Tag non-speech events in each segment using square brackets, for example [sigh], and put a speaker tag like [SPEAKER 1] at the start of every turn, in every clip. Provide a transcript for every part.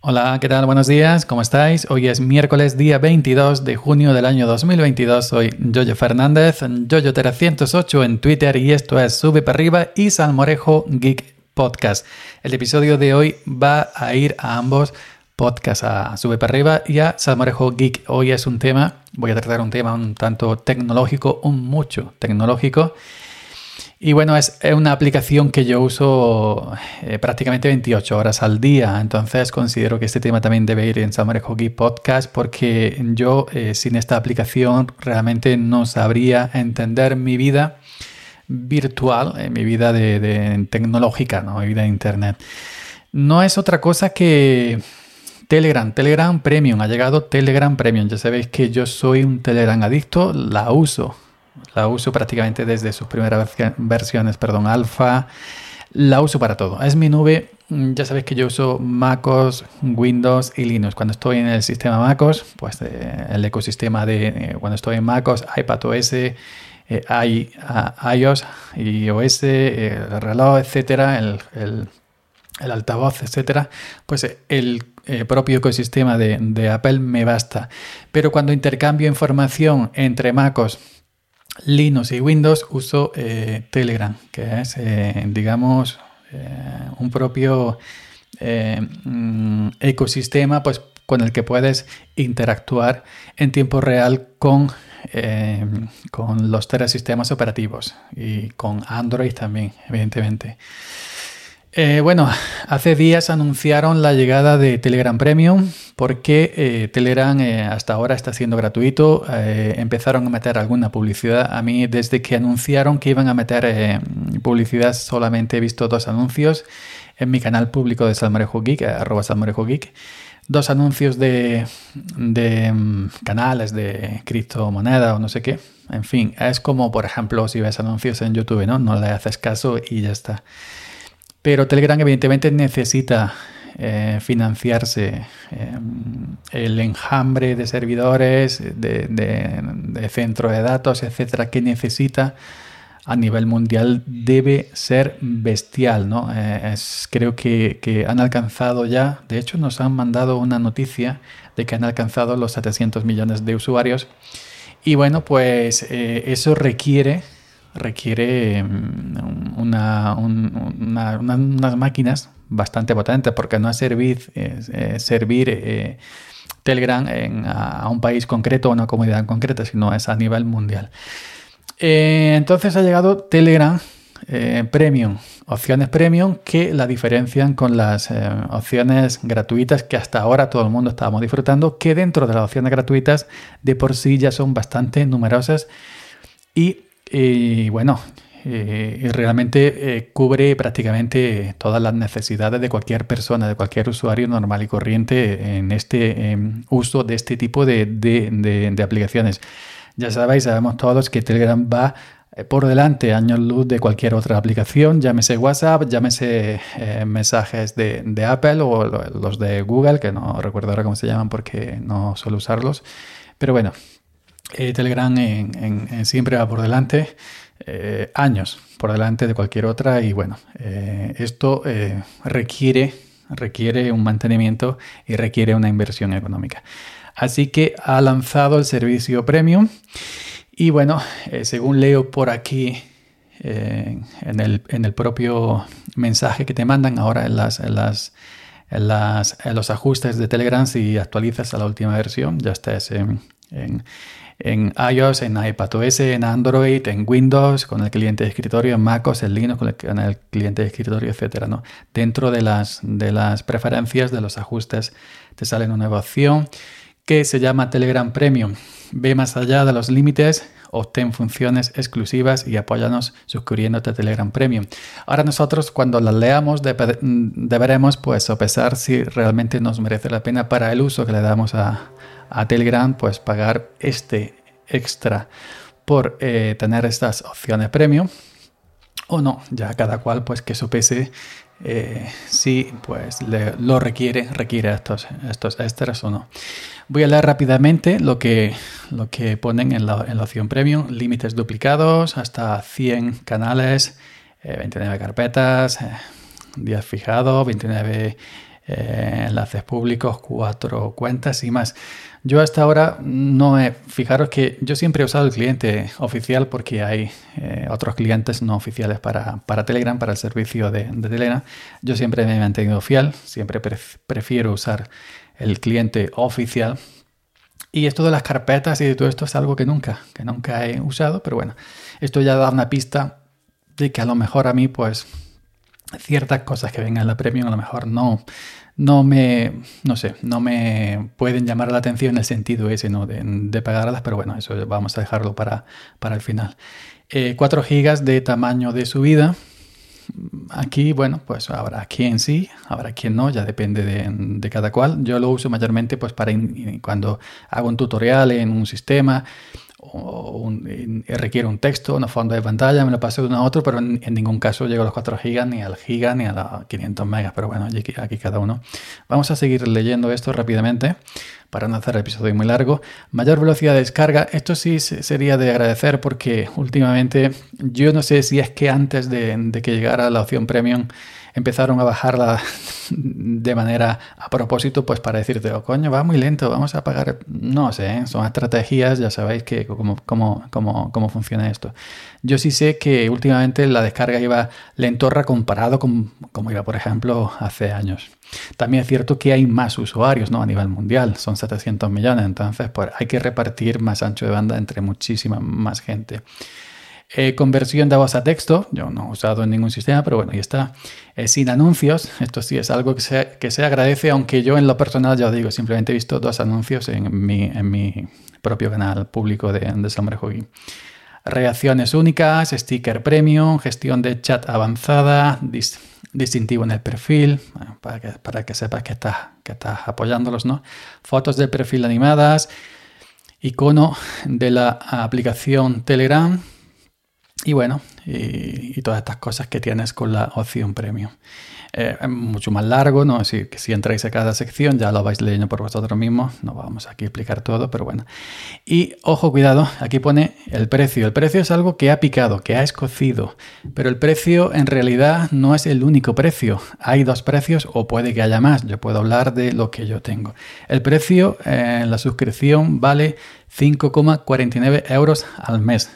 [SPEAKER 1] Hola, ¿qué tal? Buenos días, ¿cómo estáis? Hoy es miércoles día 22 de junio del año 2022. Soy Jojo Fernández, Jojo308 en Twitter y esto es Sube para arriba y Salmorejo Geek Podcast. El episodio de hoy va a ir a ambos podcasts, a Sube para arriba y a Salmorejo Geek. Hoy es un tema, voy a tratar un tema un tanto tecnológico, un mucho tecnológico. Y bueno, es, una aplicación que yo uso eh, prácticamente 28 horas al día, entonces considero que este tema también debe ir en Summer Hockey Podcast porque yo eh, sin esta aplicación realmente no sabría entender mi vida virtual, eh, mi vida de, tecnológica, ¿no? mi vida de Internet. No es otra cosa que Telegram, Telegram Premium, ha llegado Telegram Premium, ya sabéis que yo soy un Telegram adicto, la uso la uso prácticamente desde sus primeras versiones, perdón, alfa. La uso para todo. Es mi nube. Mm, ya sabéis que yo uso MacOS, Windows y Linux. Cuando estoy en el sistema MacOS, pues eh, el ecosistema de eh, cuando estoy en MacOS, iPadOS, eh, iOS, iOS, el reloj, etcétera, el, el, altavoz, etcétera, pues el propio ecosistema de, de Apple me basta. Pero cuando intercambio información entre MacOS, Linux y Windows uso eh, Telegram, que es, eh, digamos, eh, un propio mm, ecosistema pues, con el que puedes interactuar en tiempo real con, con los tres sistemas operativos y con Android también, evidentemente. Eh, bueno, hace días anunciaron la llegada de Telegram Premium porque eh, Telegram eh, hasta ahora está siendo gratuito. empezaron a meter alguna publicidad. A mí desde que anunciaron que iban a meter publicidad solamente he visto dos anuncios en mi canal público de Salmorejo Geek, arroba Salmorejo Geek. Dos anuncios de, de mm, canales de criptomoneda o no sé qué. En fin, es como por ejemplo si ves anuncios en YouTube, ¿no? No le haces caso y ya está. Pero Telegram evidentemente necesita eh, financiarse. Eh, el enjambre de servidores, de, de, centro de datos, etcétera, que necesita a nivel mundial debe ser bestial. ¿no? Eh, creo que, han alcanzado ya, de hecho nos han mandado una noticia de que han alcanzado los 700 millones de usuarios. Y bueno, pues eso requiere requiere mm, una, unas máquinas bastante potentes porque no es servir, servir eh, Telegram a, un país concreto o una comunidad concreta, sino es a nivel mundial. Eh, entonces ha llegado Telegram eh, Premium, opciones Premium que la diferencian con las opciones gratuitas que hasta ahora todo el mundo estábamos disfrutando, que dentro de las opciones gratuitas de por sí ya son bastante numerosas y y bueno, eh, realmente eh, cubre prácticamente todas las necesidades de cualquier persona, de cualquier usuario normal y corriente en este em, uso de este tipo de, aplicaciones. Ya sabéis, sabemos todos que Telegram va eh, por delante años luz de cualquier otra aplicación, llámese WhatsApp, llámese mensajes de, Apple o los de Google, que no recuerdo ahora cómo se llaman porque no suelo usarlos. Pero bueno, eh, Telegram siempre va por delante, eh, años por delante de cualquier otra y bueno, eh, esto requiere, requiere un mantenimiento y requiere una inversión económica. Así que ha lanzado el servicio premium y bueno, según leo por aquí en el, en, el, propio mensaje que te mandan ahora en las, en las en, los ajustes de Telegram si actualizas a la última versión, ya estás en iOS, en iPadOS, en Android, en Windows, con el cliente de escritorio, en MacOS, en Linux, con el, cliente de escritorio, etc. ¿no? Dentro de las, de las preferencias, de los ajustes, te sale una nueva opción que se llama Telegram Premium. Ve más allá de los límites, obtén funciones exclusivas y apóyanos suscribiéndote a Telegram Premium. Ahora nosotros cuando las leamos deberemos pues sopesar si realmente nos merece la pena para el uso que le damos a, a Telegram, pues pagar este extra por eh, tener estas opciones premium o no, ya cada cual pues que PC eh, si pues lo requiere, requiere estos, estos extras o no. Voy a leer rápidamente lo que, lo que ponen en la, en la opción premium, límites duplicados, hasta 100 canales, 29 eh, carpetas, días fijados, 29 eh, enlaces públicos, cuatro cuentas y más. Yo hasta ahora no he, fijaros que yo siempre he usado el cliente oficial porque hay eh, otros clientes no oficiales para, Telegram, para el servicio de, Telegram. Yo siempre me he mantenido fiel, siempre prefiero usar el cliente oficial. Y esto de las carpetas y de todo esto es algo que nunca, que nunca he usado, pero bueno, esto ya da una pista de que a lo mejor a mí, pues, ciertas cosas que vengan en la premium a lo mejor no, no me, no sé, no me pueden llamar la atención en el sentido ese, ¿no? De, de pagarlas, pero bueno, eso vamos a dejarlo para, para el final. 4 eh, GB de tamaño de subida. Aquí, bueno, pues habrá quien sí, habrá quien no, ya depende de, de cada cual. Yo lo uso mayormente pues para cuando hago un tutorial en un sistema o requiere un texto, una fondo de pantalla, me lo paso de uno a otro, pero en, ningún caso llego a los 4 GB, ni al giga, ni a los 500 megas, pero bueno, aquí, aquí, cada uno. Vamos a seguir leyendo esto rápidamente para no hacer el episodio muy largo. Mayor velocidad de descarga, esto sí sería de agradecer porque últimamente yo no sé si es que antes de que llegara la opción premium empezaron a bajarla [laughs] de manera a propósito, pues para decirte, oh, coño, va muy lento, vamos a pagar. No sé, ¿eh? son estrategias, ya sabéis que cómo, cómo, cómo, cómo, funciona esto. Yo sí sé que últimamente la descarga iba lentorra comparado con como iba, por ejemplo, hace años. También es cierto que hay más usuarios ¿no? a nivel mundial, son 700 millones, entonces pues, hay que repartir más ancho de banda entre muchísima más gente. Eh, conversión de voz a texto, yo no he usado en ningún sistema, pero bueno, ahí está. Eh, sin anuncios, esto sí es algo que se, que se agradece, aunque yo en lo personal, ya os digo, simplemente he visto dos anuncios en mi, en mi propio canal público de, de Summer Reacciones únicas, sticker premium, gestión de chat avanzada, distintivo en el perfil, para, que, para que sepas que estás, que estás apoyándolos, ¿no? Fotos de perfil animadas, icono de la aplicación Telegram, y bueno, y, todas estas cosas que tienes con la opción premium. Eh, es mucho más largo, ¿no? Si, si entráis a cada sección ya lo vais leyendo por vosotros mismos, no vamos aquí a explicar todo, pero bueno. Y ojo, cuidado, aquí pone el precio. El precio es algo que ha picado, que ha escocido, pero el precio en realidad no es el único precio. Hay dos precios o puede que haya más. Yo puedo hablar de lo que yo tengo. El precio en la suscripción vale 5,49 euros al mes.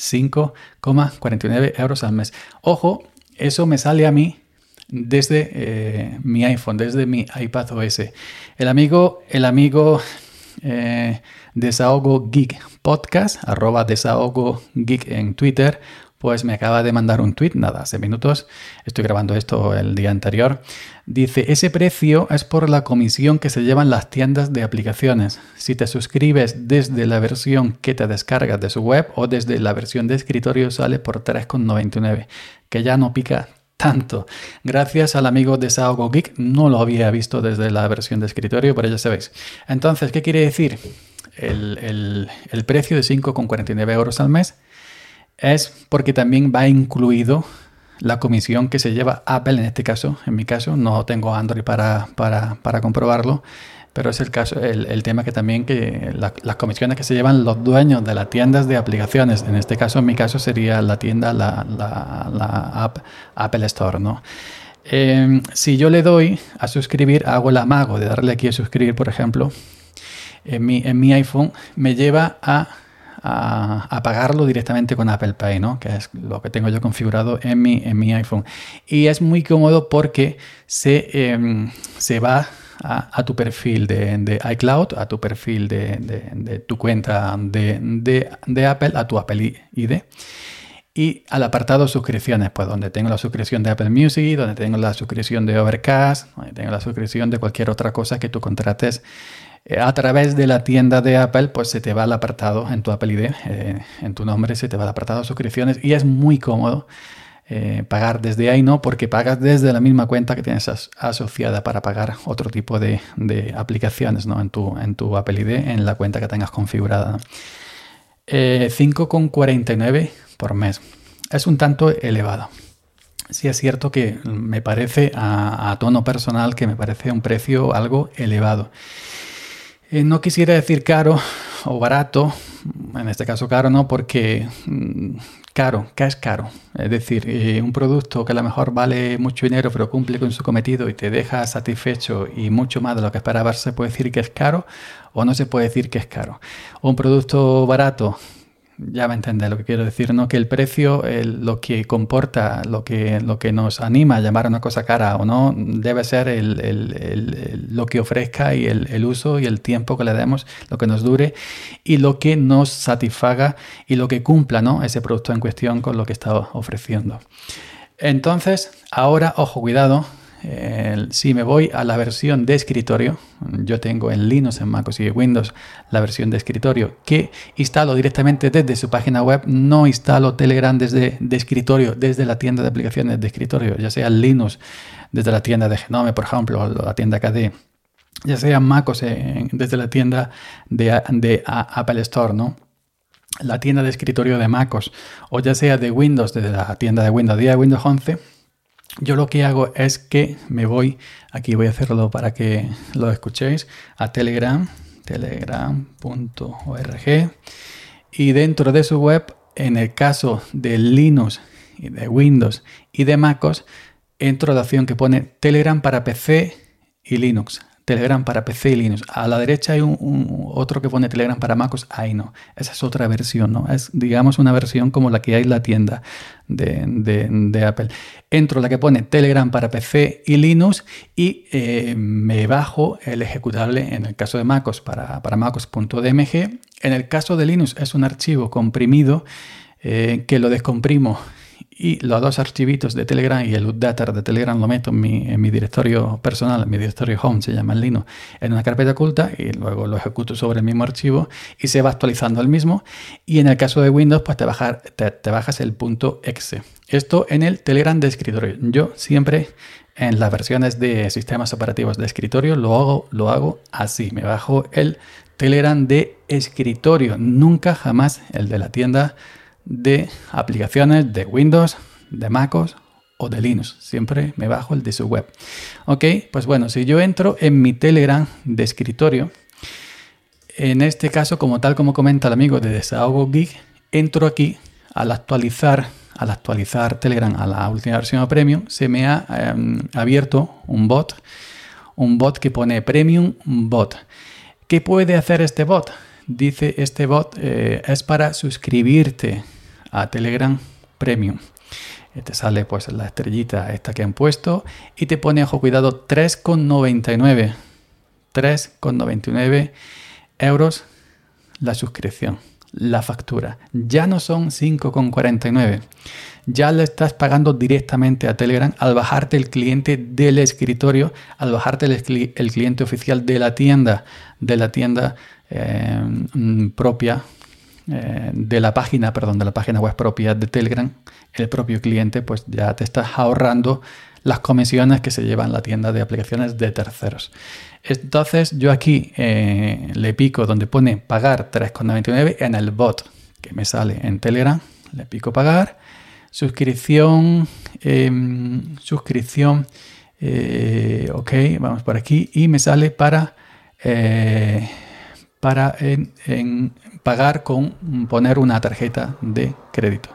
[SPEAKER 1] 5,49 euros al mes. Ojo, eso me sale a mí desde eh, mi iPhone, desde mi iPad OS. El amigo, el amigo eh, Desahogo Geek Podcast, arroba Desahogo Geek en Twitter, pues me acaba de mandar un tweet, nada, hace minutos, estoy grabando esto el día anterior. Dice, ese precio es por la comisión que se llevan las tiendas de aplicaciones. Si te suscribes desde la versión que te descargas de su web o desde la versión de escritorio sale por 3,99, que ya no pica tanto. Gracias al amigo de Saogo Geek, no lo había visto desde la versión de escritorio, pero ya sabéis. Entonces, ¿qué quiere decir? El, el, el precio de 5,49 euros al mes es porque también va incluido la comisión que se lleva Apple en este caso. En mi caso, no tengo Android para, para, comprobarlo, pero es el caso, el, tema que también que las comisiones que se llevan los dueños de las tiendas de aplicaciones. En este caso, en mi caso, sería la tienda, la, la, app Apple Store, ¿no? Em, si yo le doy a suscribir, hago el amago de darle aquí a suscribir, por ejemplo, en mi, en mi iPhone, me lleva a a, pagarlo directamente con Apple Pay, ¿no? que es lo que tengo yo configurado en mi, en mi iPhone. Y es muy cómodo porque se, em, se va a, tu perfil de, iCloud, a tu perfil de, tu cuenta de, Apple, a tu Apple ID. Y al apartado suscripciones, pues donde tengo la suscripción de Apple Music, donde tengo la suscripción de Overcast, donde tengo la suscripción de cualquier otra cosa que tú contrates a través de la tienda de Apple, pues se te va el apartado en tu Apple ID, eh, en tu nombre se te va el apartado de suscripciones y es muy cómodo eh, pagar desde ahí, ¿no? Porque pagas desde la misma cuenta que tienes asociada para pagar otro tipo de, aplicaciones, ¿no? En tu, en tu Apple ID, en la cuenta que tengas configurada. 5,49 por mes. Es un tanto elevado. Sí es cierto que me parece a tono personal que me parece un precio algo elevado. Eh, no quisiera decir caro o barato, en este caso caro no, porque mm, caro, ¿qué es caro? Es decir, eh, un producto que a lo mejor vale mucho dinero pero cumple con su cometido y te deja satisfecho y mucho más de lo que esperabas, se puede decir que es caro o no se puede decir que es caro. Un producto barato ya me entendés lo que quiero decir, ¿no? Que el precio, lo que comporta, lo que, lo que nos anima a llamar una cosa cara o no, debe ser el, lo que ofrezca y el, uso y el tiempo que le demos, lo que nos dure y lo que nos satisfaga y lo que cumpla, ¿no? Ese producto en cuestión con lo que está ofreciendo. Entonces, ahora, ojo, cuidado, si me voy a la versión de escritorio, yo tengo en Linux, en MacOS y en Windows la versión de escritorio que instalo directamente desde su página web, no instalo Telegram desde de escritorio, desde la tienda de aplicaciones de escritorio, ya sea Linux desde la tienda de Genome, por ejemplo, o la tienda KD, ya sea MacOS desde la tienda de, de Apple Store, ¿no? la tienda de escritorio de MacOS, o ya sea de Windows desde la tienda de Windows 10 Windows 11 yo lo que hago es que me voy, aquí voy a hacerlo para que lo escuchéis, a Telegram, telegram.org y dentro de su web, en el caso de Linux y de Windows y de MacOS, entro a la opción que pone Telegram para PC y Linux. Telegram para PC y Linux. A la derecha hay un, otro que pone Telegram para MacOS. Ahí no. Esa es otra versión, ¿no? Es, digamos, una versión como la que hay en la tienda de, Apple. Entro la que pone Telegram para PC y Linux y eh, me bajo el ejecutable en el caso de MacOS para, para MacOS.dmg. En el caso de Linux es un archivo comprimido eh, que lo descomprimo y los dos archivitos de Telegram y el data de Telegram lo meto en mi, directorio personal, en mi directorio home, se llama el Linux, en una carpeta oculta y luego lo ejecuto sobre el mismo archivo y se va actualizando el mismo. Y en el caso de Windows, pues te, te, bajas el punto exe. Esto en el Telegram de escritorio. Yo siempre en las versiones de sistemas operativos de escritorio lo hago, lo hago así. Me bajo el Telegram de escritorio, nunca jamás el de la tienda de aplicaciones de Windows, de MacOS o de Linux. Siempre me bajo el de su web. Ok, pues bueno, si yo entro en mi Telegram de escritorio, en este caso, como tal como comenta el amigo de Desahogo Geek, entro aquí al actualizar, al actualizar Telegram a la última versión Premium, se me ha em, abierto un bot, un bot que pone Premium Bot. ¿Qué puede hacer este bot? dice este bot eh, es para suscribirte a Telegram Premium. Eh, te sale pues la estrellita esta que han puesto y te pone, ojo, cuidado, 3,99. 3,99 euros la suscripción, la factura. Ya no son 5,49. Ya le estás pagando directamente a Telegram al bajarte el cliente del escritorio, al bajarte el, el cliente oficial de la tienda, de la tienda eh, mm, propia eh, de la página, perdón, de la página web propia de Telegram, el propio cliente, pues ya te estás ahorrando las comisiones que se llevan la tienda de aplicaciones de terceros. Entonces yo aquí eh, le pico donde pone pagar 3,99 en el bot que me sale en Telegram, le pico pagar, suscripción, em, suscripción, ok, vamos por aquí. Y me sale para para en, pagar con poner una tarjeta de crédito.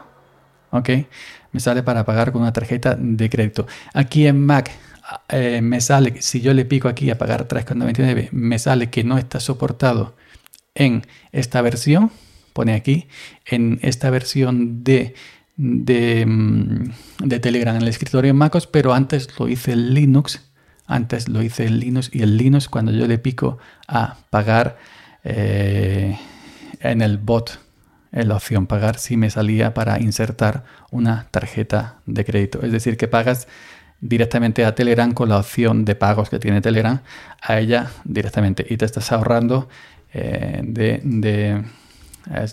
[SPEAKER 1] ¿Ok? Me sale para pagar con una tarjeta de crédito. Aquí en Mac eh, me sale, si yo le pico aquí a pagar 3,99, me sale que no está soportado en esta versión. Pone aquí, en esta versión de, de, mm, de Telegram en el escritorio en MacOS, pero antes lo hice en Linux. Antes lo hice en Linux y el Linux cuando yo le pico a pagar eh, en el bot, en la opción pagar, si me salía para insertar una tarjeta de crédito. Es decir, que pagas directamente a Telegram con la opción de pagos que tiene Telegram a ella directamente. Y te estás ahorrando eh, de, de,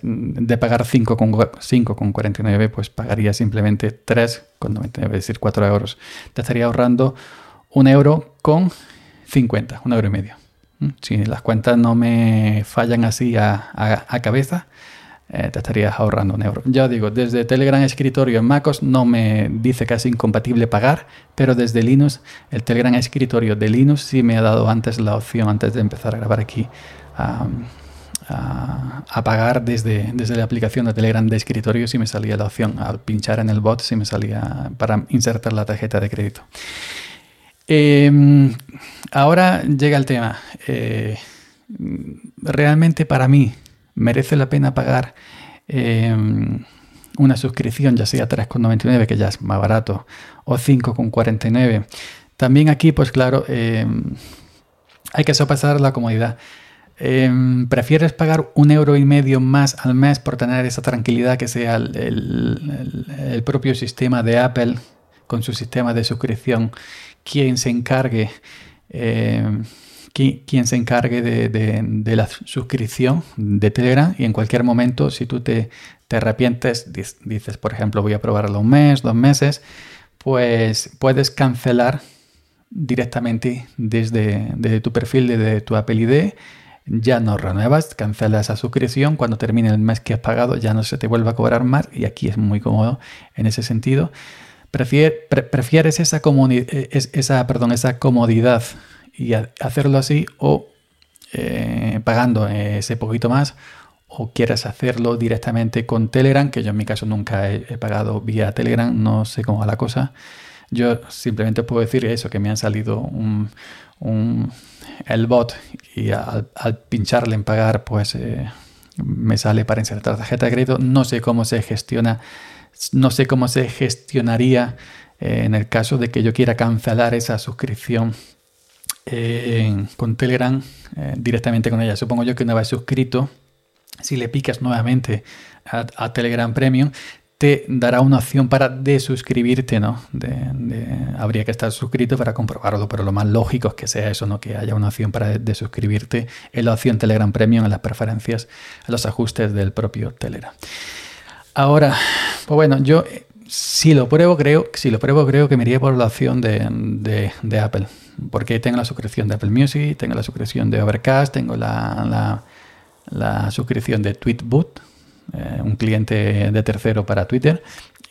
[SPEAKER 1] de, pagar 5,49 pues pagaría simplemente 3,99 es decir 4 euros. Te estaría ahorrando un euro con 50 un euro y medio si las cuentas no me fallan así a, cabeza, eh, te estarías ahorrando un euro. Ya digo, desde Telegram Escritorio en MacOS no me dice que es incompatible pagar, pero desde Linux, el Telegram Escritorio de Linux sí me ha dado antes la opción, antes de empezar a grabar aquí, a, pagar desde, desde la aplicación de Telegram de escritorio si me salía la opción al pinchar en el bot si me salía para insertar la tarjeta de crédito. Em, ahora llega el tema. Eh, realmente para mí merece la pena pagar em, una suscripción, ya sea 3,99, que ya es más barato, o 5,49. También aquí, pues claro, em, hay que sopasar la comodidad. ¿Prefieres pagar un euro y medio más al mes por tener esa tranquilidad que sea el, propio sistema de Apple con su sistema de suscripción quien se encargue, quien, se encargue de, la suscripción de Telegram y en cualquier momento si tú te, te arrepientes, dices por ejemplo voy a probarlo un mes, dos meses, pues puedes cancelar directamente desde, tu perfil, desde tu Apple ID ya no renuevas, cancela esa suscripción, cuando termine el mes que has pagado ya no se te vuelve a cobrar más y aquí es muy cómodo en ese sentido. ¿Prefieres esa, eh, esa, comodidad y hacerlo así o eh, pagando ese poquito más o quieres hacerlo directamente con Telegram, que yo en mi caso nunca he, pagado vía Telegram, no sé cómo va la cosa. Yo simplemente puedo decir eso, que me han salido un, el bot y al, pincharle en pagar, pues eh, me sale para insertar tarjeta de crédito. No sé cómo se gestiona, no sé cómo se gestionaría eh, en el caso de que yo quiera cancelar esa suscripción eh, con Telegram directamente con ella. Supongo yo que una vez suscrito, si le picas nuevamente a Telegram Premium, te dará una opción para desuscribirte, ¿no? habría que estar suscrito para comprobarlo, pero lo más lógico es que sea eso, ¿no? Que haya una opción para desuscribirte en la opción Telegram Premium, en las preferencias, en los ajustes del propio Telegram. Ahora, pues bueno, yo si lo pruebo, creo, si lo pruebo, creo que me iría por la opción de, Apple. Porque tengo la suscripción de Apple Music, tengo la suscripción de Overcast, tengo la, la, la suscripción de Tweetbot, eh, un cliente de tercero para Twitter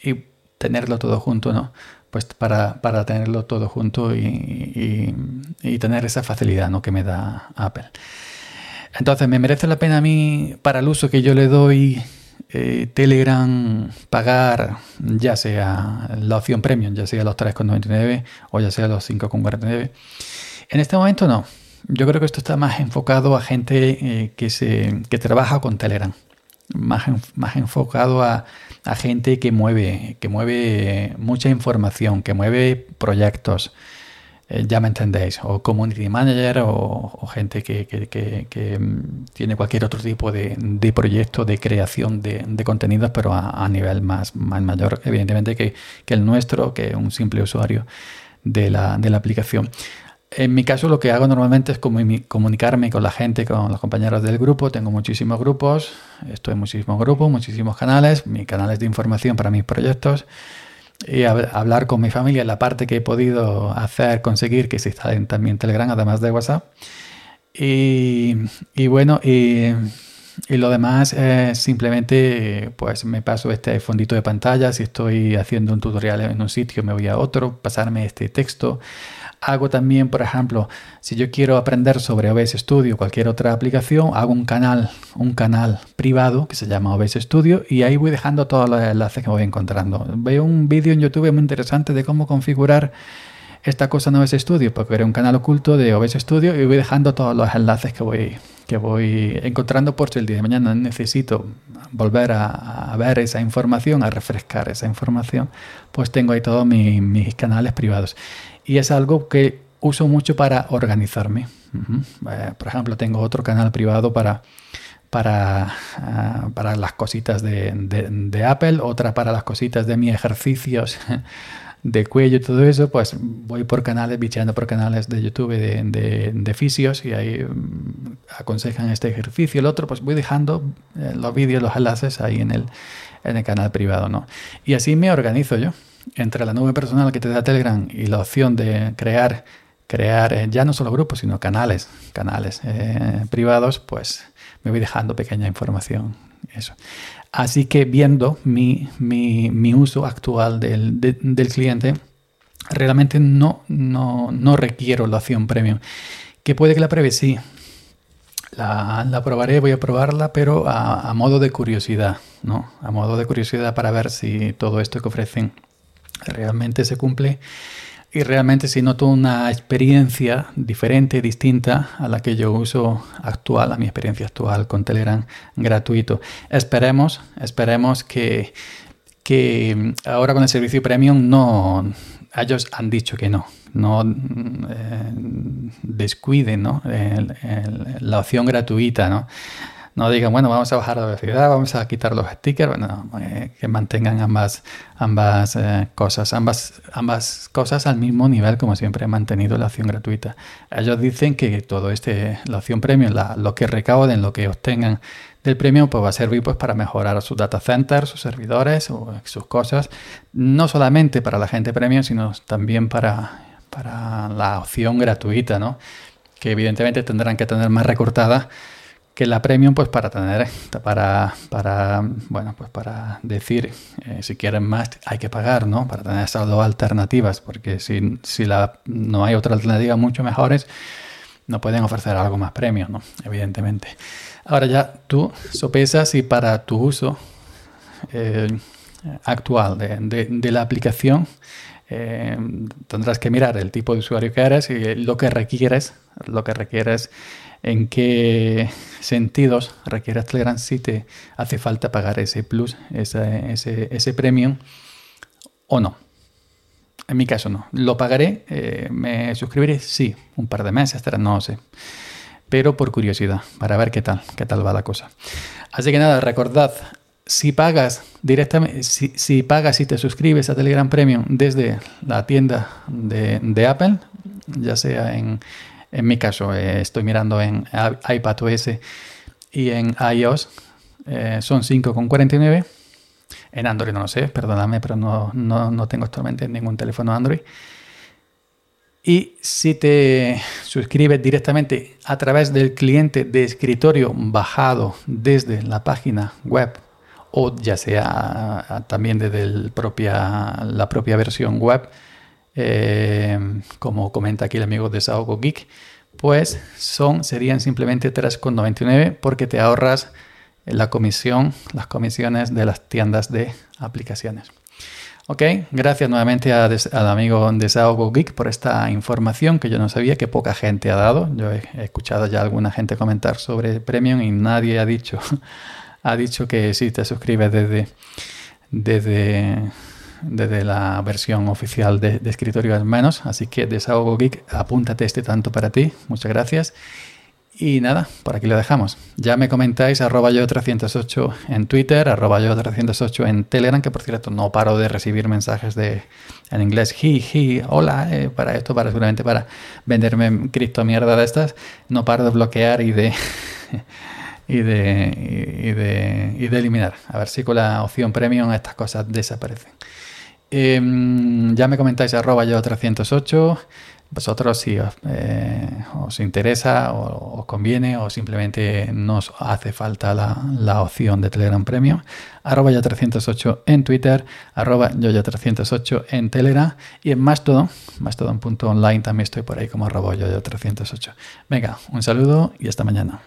[SPEAKER 1] y tenerlo todo junto, ¿no? Pues para, para tenerlo todo junto y, y, tener esa facilidad, ¿no? Que me da Apple. Entonces, ¿me merece la pena a mí, para el uso que yo le doy, eh, Telegram pagar ya sea la opción premium, ya sea los 3,99 o ya sea los 5,49? En este momento no. Yo creo que esto está más enfocado a gente eh, que, se, que trabaja con Telegram más, más enfocado a, gente que mueve, que mueve mucha información, que mueve proyectos, eh, ya me entendéis, o community manager o, gente que, mm, tiene cualquier otro tipo de, proyecto de creación de, contenidos, pero a, nivel más, más mayor, evidentemente, que, el nuestro, que un simple usuario de la, de la aplicación. En mi caso lo que hago normalmente es comunicarme con la gente, con los compañeros del grupo. Tengo muchísimos grupos, estoy en muchísimos grupos, muchísimos canales, mis canales de información para mis proyectos y hablar con mi familia, la parte que he podido hacer, conseguir que se instalen también Telegram, además de WhatsApp. Y, bueno, y, lo demás es simplemente, pues me paso este fondito de pantalla, si estoy haciendo un tutorial en un sitio me voy a otro, pasarme este texto Hago también, por ejemplo, si yo quiero aprender sobre OBS Studio cualquier otra aplicación, hago un canal, un canal privado que se llama OBS Studio y ahí voy dejando todos los enlaces que voy encontrando. Veo un vídeo en YouTube muy interesante de cómo configurar esta cosa en OBS Studio, porque era un canal oculto de OBS Studio y voy dejando todos los enlaces que voy, que voy encontrando por si el día de mañana necesito volver a, ver esa información, a refrescar esa información, pues tengo ahí todos mis canales privados y es algo que uso mucho para organizarme. Eh, por ejemplo, tengo otro canal privado para, para, ah, para las cositas de, Apple, otra para las cositas de mis ejercicios de cuello y todo eso, pues voy por canales, bicheando por canales de YouTube de, de, fisios y ahí mm, aconsejan este ejercicio. El otro, pues voy dejando eh, los vídeos, los enlaces ahí en el, en el canal privado, ¿no? Y así me organizo yo entre la nube personal que te da Telegram y la opción de crear, crear eh, ya no solo grupos, sino canales, canales eh, privados, pues me voy dejando pequeña información. Eso. Así que viendo mi, uso actual del, cliente, realmente no, no, no, requiero la opción premium. Que puede que la pruebe, sí. La, probaré, voy a probarla, pero a, modo de curiosidad, ¿no? A modo de curiosidad para ver si todo esto que ofrecen realmente se cumple y realmente si noto una experiencia diferente, distinta a la que yo uso actual, a mi experiencia actual con Telegram gratuito. Esperemos, esperemos que, que ahora con el servicio premium no, ellos han dicho que no, no eh, descuiden ¿no? la opción gratuita, ¿no? No digan, bueno, vamos a bajar la velocidad, vamos a quitar los stickers, bueno, eh, que mantengan ambas, ambas eh, cosas, ambas, ambas cosas al mismo nivel como siempre he mantenido la opción gratuita. Ellos dicen que todo este, la opción premium, lo que recauden, lo que obtengan del premium, pues va a servir pues para mejorar sus data centers, sus servidores, o sus cosas, no solamente para la gente premium, sino también para para la opción gratuita, ¿no? Que evidentemente tendrán que tener más recortada que la premium, pues para tener, para, para bueno, pues para decir, eh, si quieren más hay que pagar, ¿no? Para tener esas dos alternativas, porque si, si la, no hay otra alternativa mucho mejores, no pueden ofrecer algo más premium, ¿no? Evidentemente. Ahora ya tú sopesas si para tu uso eh, actual de, de la aplicación eh, tendrás que mirar el tipo de usuario que eres y lo que requieres, lo que requieres, en qué sentidos requieres Telegram si te hace falta pagar ese plus, ese, ese, premium o no. En mi caso no. ¿Lo pagaré? Eh, ¿Me suscribiré? Sí, un par de meses, no sé. Pero por curiosidad, para ver qué tal, qué tal va la cosa. Así que nada, recordad, si pagas directamente, si, pagas y te suscribes a Telegram Premium desde la tienda de, Apple, ya sea en, en mi caso, eh, estoy mirando en iPadOS y en iOS, eh, son 5,49. En Android no lo sé, perdóname, pero no, no, no tengo actualmente ningún teléfono Android. Y si te suscribes directamente a través del cliente de escritorio bajado desde la página web o ya sea también desde la propia versión web, eh, como comenta aquí el amigo de Saogo Geek, pues son, serían simplemente 3,99 porque te ahorras la comisión, las comisiones de las tiendas de aplicaciones. Ok, gracias nuevamente al amigo Desahogo Geek por esta información que yo no sabía que poca gente ha dado. Yo he, escuchado ya alguna gente comentar sobre Premium y nadie ha dicho [laughs] ha dicho que sí te suscribes desde, desde, desde la versión oficial de, escritorio al menos. Así que Desahogo Geek, apúntate este tanto para ti. Muchas gracias. Y nada, por aquí lo dejamos. Ya me comentáis arroba yo 308 en Twitter, arroba yo 308 en Telegram, que por cierto no paro de recibir mensajes de en inglés, hi, hi, hola, eh, para esto, para seguramente para venderme cripto mierda de estas. No paro de bloquear y de [laughs] y de, de, y de eliminar. A ver si con la opción premium estas cosas desaparecen. Em, ya me comentáis arroba yo 308. Vosotros si os, eh, interesa o os conviene o simplemente nos hace falta la, opción de Telegram Premium. Arroba yo 308 en Twitter, arroba yo 308 en Telegram y en Mastodon, Mastodon.online también estoy por ahí como arroba yo 308. Venga, un saludo y hasta mañana.